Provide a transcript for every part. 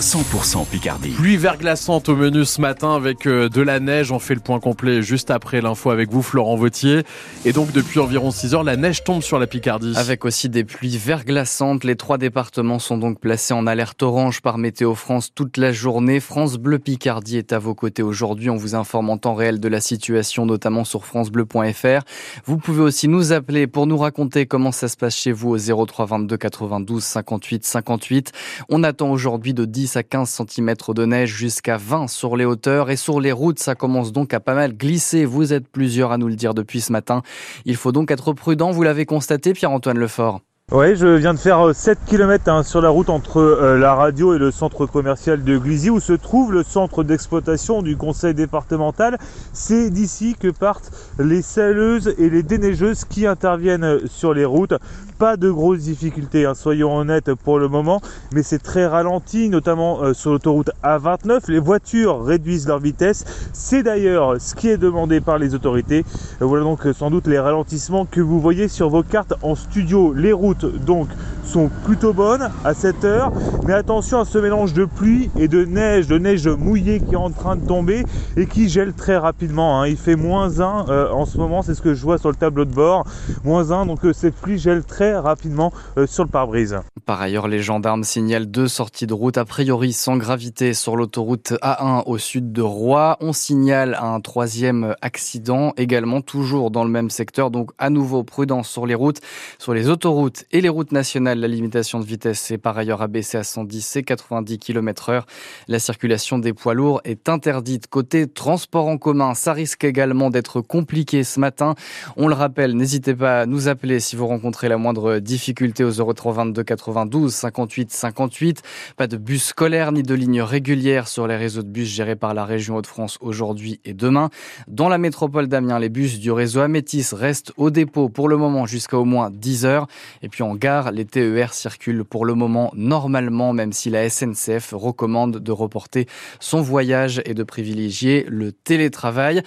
100% Picardie. Pluie verglaçante au menu ce matin avec euh, de la neige. On fait le point complet juste après l'info avec vous, Florent Vautier. Et donc, depuis environ 6 heures, la neige tombe sur la Picardie. Avec aussi des pluies verglaçantes. Les trois départements sont donc placés en alerte orange par Météo France toute la journée. France Bleu Picardie est à vos côtés aujourd'hui. On vous informe en temps réel de la situation, notamment sur FranceBleu.fr. Vous pouvez aussi nous appeler pour nous raconter comment ça se passe chez vous au 03 22 92 58 58. On attend aujourd'hui de 10 à 15 cm de neige jusqu'à 20 sur les hauteurs et sur les routes, ça commence donc à pas mal glisser. Vous êtes plusieurs à nous le dire depuis ce matin. Il faut donc être prudent, vous l'avez constaté Pierre-Antoine Lefort. Oui, je viens de faire 7 euh, km hein, sur la route entre euh, la radio et le centre commercial de Glizy où se trouve le centre d'exploitation du conseil départemental. C'est d'ici que partent les saleuses et les déneigeuses qui interviennent sur les routes. Pas de grosses difficultés, hein, soyons honnêtes pour le moment, mais c'est très ralenti, notamment euh, sur l'autoroute A29. Les voitures réduisent leur vitesse. C'est d'ailleurs ce qui est demandé par les autorités. voilà donc sans doute les ralentissements que vous voyez sur vos cartes en studio. Les routes donc sont plutôt bonnes à cette heure. Mais attention à ce mélange de pluie et de neige, de neige mouillée qui est en train de tomber et qui gèle très rapidement. Hein. Il fait moins 1 euh, en ce moment, c'est ce que je vois sur le tableau de bord. Moins 1, donc euh, cette pluie gèle très rapidement euh, sur le pare-brise. Par ailleurs, les gendarmes signalent deux sorties de route a priori sans gravité sur l'autoroute A1 au sud de Roy. On signale un troisième accident également toujours dans le même secteur. Donc à nouveau prudence sur les routes, sur les autoroutes et les routes nationales. La limitation de vitesse est par ailleurs abaissée à 110 et 90 km heure. La circulation des poids lourds est interdite. Côté transport en commun, ça risque également d'être compliqué ce matin. On le rappelle, n'hésitez pas à nous appeler si vous rencontrez la moindre difficulté aux 0322 92 58 58. Pas de bus scolaire ni de lignes régulières sur les réseaux de bus gérés par la région Hauts-de-France aujourd'hui et demain. Dans la métropole d'Amiens, les bus du réseau Amétis restent au dépôt pour le moment jusqu'à au moins 10 heures. Et puis en gare, les TER circulent pour le moment normalement, même si la SNCF recommande de reporter son voyage et de privilégier le télétravail.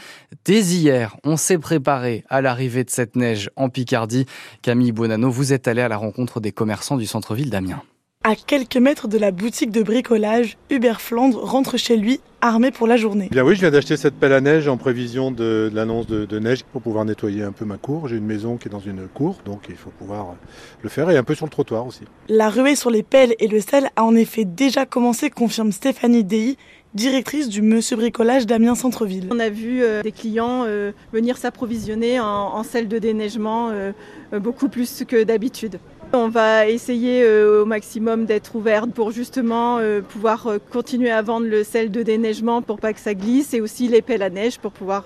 Dès hier, on s'est préparé à l'arrivée de cette neige en Picardie. Camille Bonanno, vous êtes allé à la rencontre des commerçants du centre-ville d'Amiens. À quelques mètres de la boutique de bricolage, Hubert Flandre rentre chez lui armé pour la journée. Bien oui, je viens d'acheter cette pelle à neige en prévision de, l'annonce de, neige pour pouvoir nettoyer un peu ma cour. J'ai une maison qui est dans une cour, donc il faut pouvoir le faire et un peu sur le trottoir aussi. La ruée sur les pelles et le sel a en effet déjà commencé, confirme Stéphanie Dei, directrice du Monsieur Bricolage d'Amiens Centre-Ville. On a vu euh, des clients euh, venir s'approvisionner en, sel de déneigement euh, beaucoup plus que d'habitude. On va essayer euh, au maximum d'être ouvert pour justement euh, pouvoir euh, continuer à vendre le sel de déneigement pour pas que ça glisse et aussi les pelles à neige pour pouvoir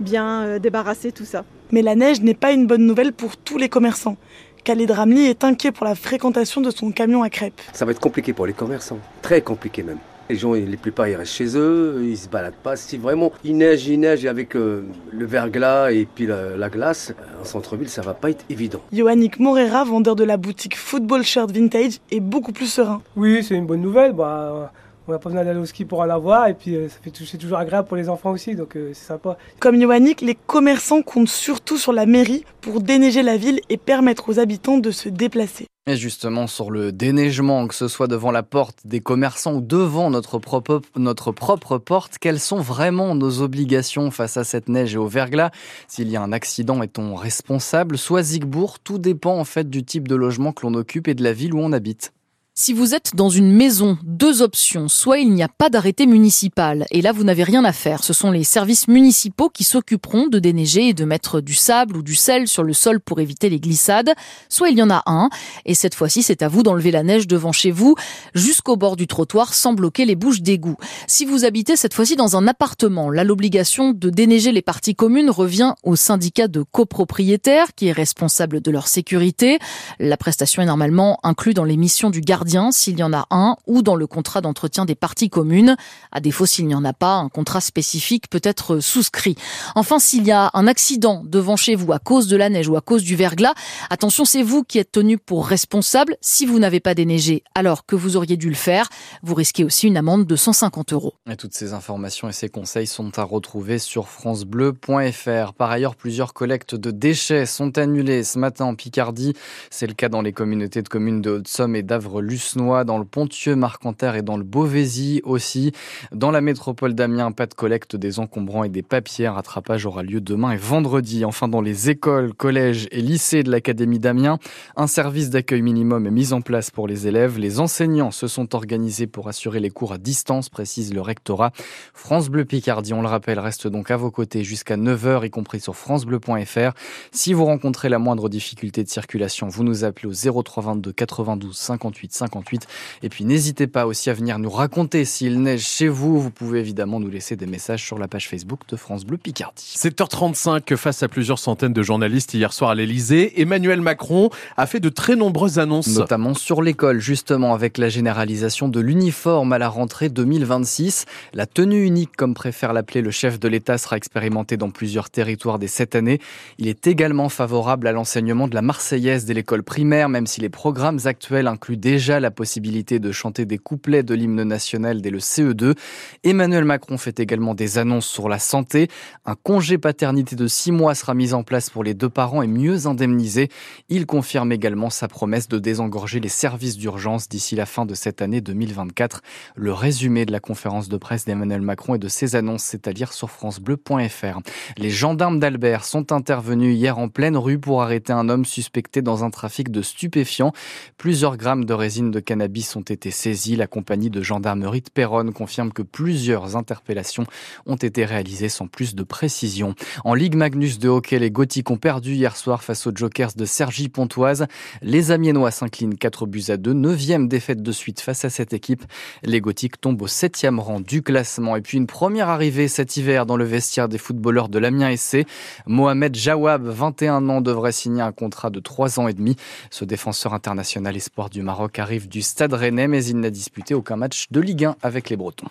bien débarrasser tout ça. Mais la neige n'est pas une bonne nouvelle pour tous les commerçants. Khalid Ramli est inquiet pour la fréquentation de son camion à crêpes. Ça va être compliqué pour les commerçants, très compliqué même. Les gens, les plupart, ils restent chez eux, ils se baladent pas. Si vraiment il neige, il neige avec euh, le verglas et puis la, glace, en centre-ville, ça va pas être évident. Yoannick Morera, vendeur de la boutique Football Shirt Vintage, est beaucoup plus serein. Oui, c'est une bonne nouvelle. Bah, on n'a pas besoin d'aller au ski pour en avoir et puis euh, c'est toujours agréable pour les enfants aussi, donc euh, c'est sympa. Comme Yoannick, les commerçants comptent surtout sur la mairie pour déneiger la ville et permettre aux habitants de se déplacer. Et justement, sur le déneigement, que ce soit devant la porte des commerçants ou devant notre propre, notre propre porte, quelles sont vraiment nos obligations face à cette neige et au verglas? S'il y a un accident, est-on responsable? Soit Zigbourg, tout dépend en fait du type de logement que l'on occupe et de la ville où on habite. Si vous êtes dans une maison, deux options. Soit il n'y a pas d'arrêté municipal, et là vous n'avez rien à faire. Ce sont les services municipaux qui s'occuperont de déneiger et de mettre du sable ou du sel sur le sol pour éviter les glissades. Soit il y en a un, et cette fois-ci c'est à vous d'enlever la neige devant chez vous, jusqu'au bord du trottoir sans bloquer les bouches d'égout. Si vous habitez cette fois-ci dans un appartement, là l'obligation de déneiger les parties communes revient au syndicat de copropriétaires qui est responsable de leur sécurité. La prestation est normalement inclue dans les missions du gardien s'il y en a un ou dans le contrat d'entretien des parties communes. À défaut, s'il n'y en a pas, un contrat spécifique peut être souscrit. Enfin, s'il y a un accident devant chez vous à cause de la neige ou à cause du verglas, attention, c'est vous qui êtes tenu pour responsable. Si vous n'avez pas déneigé alors que vous auriez dû le faire, vous risquez aussi une amende de 150 euros. Et toutes ces informations et ces conseils sont à retrouver sur francebleu.fr. Par ailleurs, plusieurs collectes de déchets sont annulées ce matin en Picardie. C'est le cas dans les communautés de communes de Haute-Somme et d'Avre-Luc Dans le Pontieux, Marcanterre et dans le Beauvaisis aussi. Dans la métropole d'Amiens, pas de collecte des encombrants et des papiers. Un rattrapage aura lieu demain et vendredi. Enfin, dans les écoles, collèges et lycées de l'Académie d'Amiens, un service d'accueil minimum est mis en place pour les élèves. Les enseignants se sont organisés pour assurer les cours à distance, précise le rectorat. France Bleu Picardie, on le rappelle, reste donc à vos côtés jusqu'à 9h, y compris sur francebleu.fr. Si vous rencontrez la moindre difficulté de circulation, vous nous appelez au 0322 92 58 58. Et puis n'hésitez pas aussi à venir nous raconter s'il neige chez vous. Vous pouvez évidemment nous laisser des messages sur la page Facebook de France Bleu Picardie. 7h35 face à plusieurs centaines de journalistes hier soir à l'Elysée, Emmanuel Macron a fait de très nombreuses annonces. Notamment sur l'école, justement, avec la généralisation de l'uniforme à la rentrée 2026. La tenue unique, comme préfère l'appeler le chef de l'État, sera expérimentée dans plusieurs territoires dès cette année. Il est également favorable à l'enseignement de la Marseillaise dès l'école primaire, même si les programmes actuels incluent déjà la possibilité de chanter des couplets de l'hymne national dès le CE2. Emmanuel Macron fait également des annonces sur la santé. Un congé paternité de six mois sera mis en place pour les deux parents et mieux indemnisé. Il confirme également sa promesse de désengorger les services d'urgence d'ici la fin de cette année 2024. Le résumé de la conférence de presse d'Emmanuel Macron et de ses annonces, c'est à dire sur francebleu.fr. Les gendarmes d'Albert sont intervenus hier en pleine rue pour arrêter un homme suspecté dans un trafic de stupéfiants. Plusieurs grammes de de cannabis ont été saisis. La compagnie de gendarmerie de Péronne confirme que plusieurs interpellations ont été réalisées sans plus de précision. En Ligue Magnus de hockey, les Gothiques ont perdu hier soir face aux Jokers de Sergi Pontoise. Les Amiénois s'inclinent 4 buts à 2, neuvième défaite de suite face à cette équipe. Les Gothiques tombent au septième rang du classement. Et puis une première arrivée cet hiver dans le vestiaire des footballeurs de l'Amiens SC. Mohamed Jawab, 21 ans, devrait signer un contrat de 3 ans et demi. Ce défenseur international espoir du Maroc arrive du Stade Rennais, mais il n'a disputé aucun match de Ligue 1 avec les Bretons.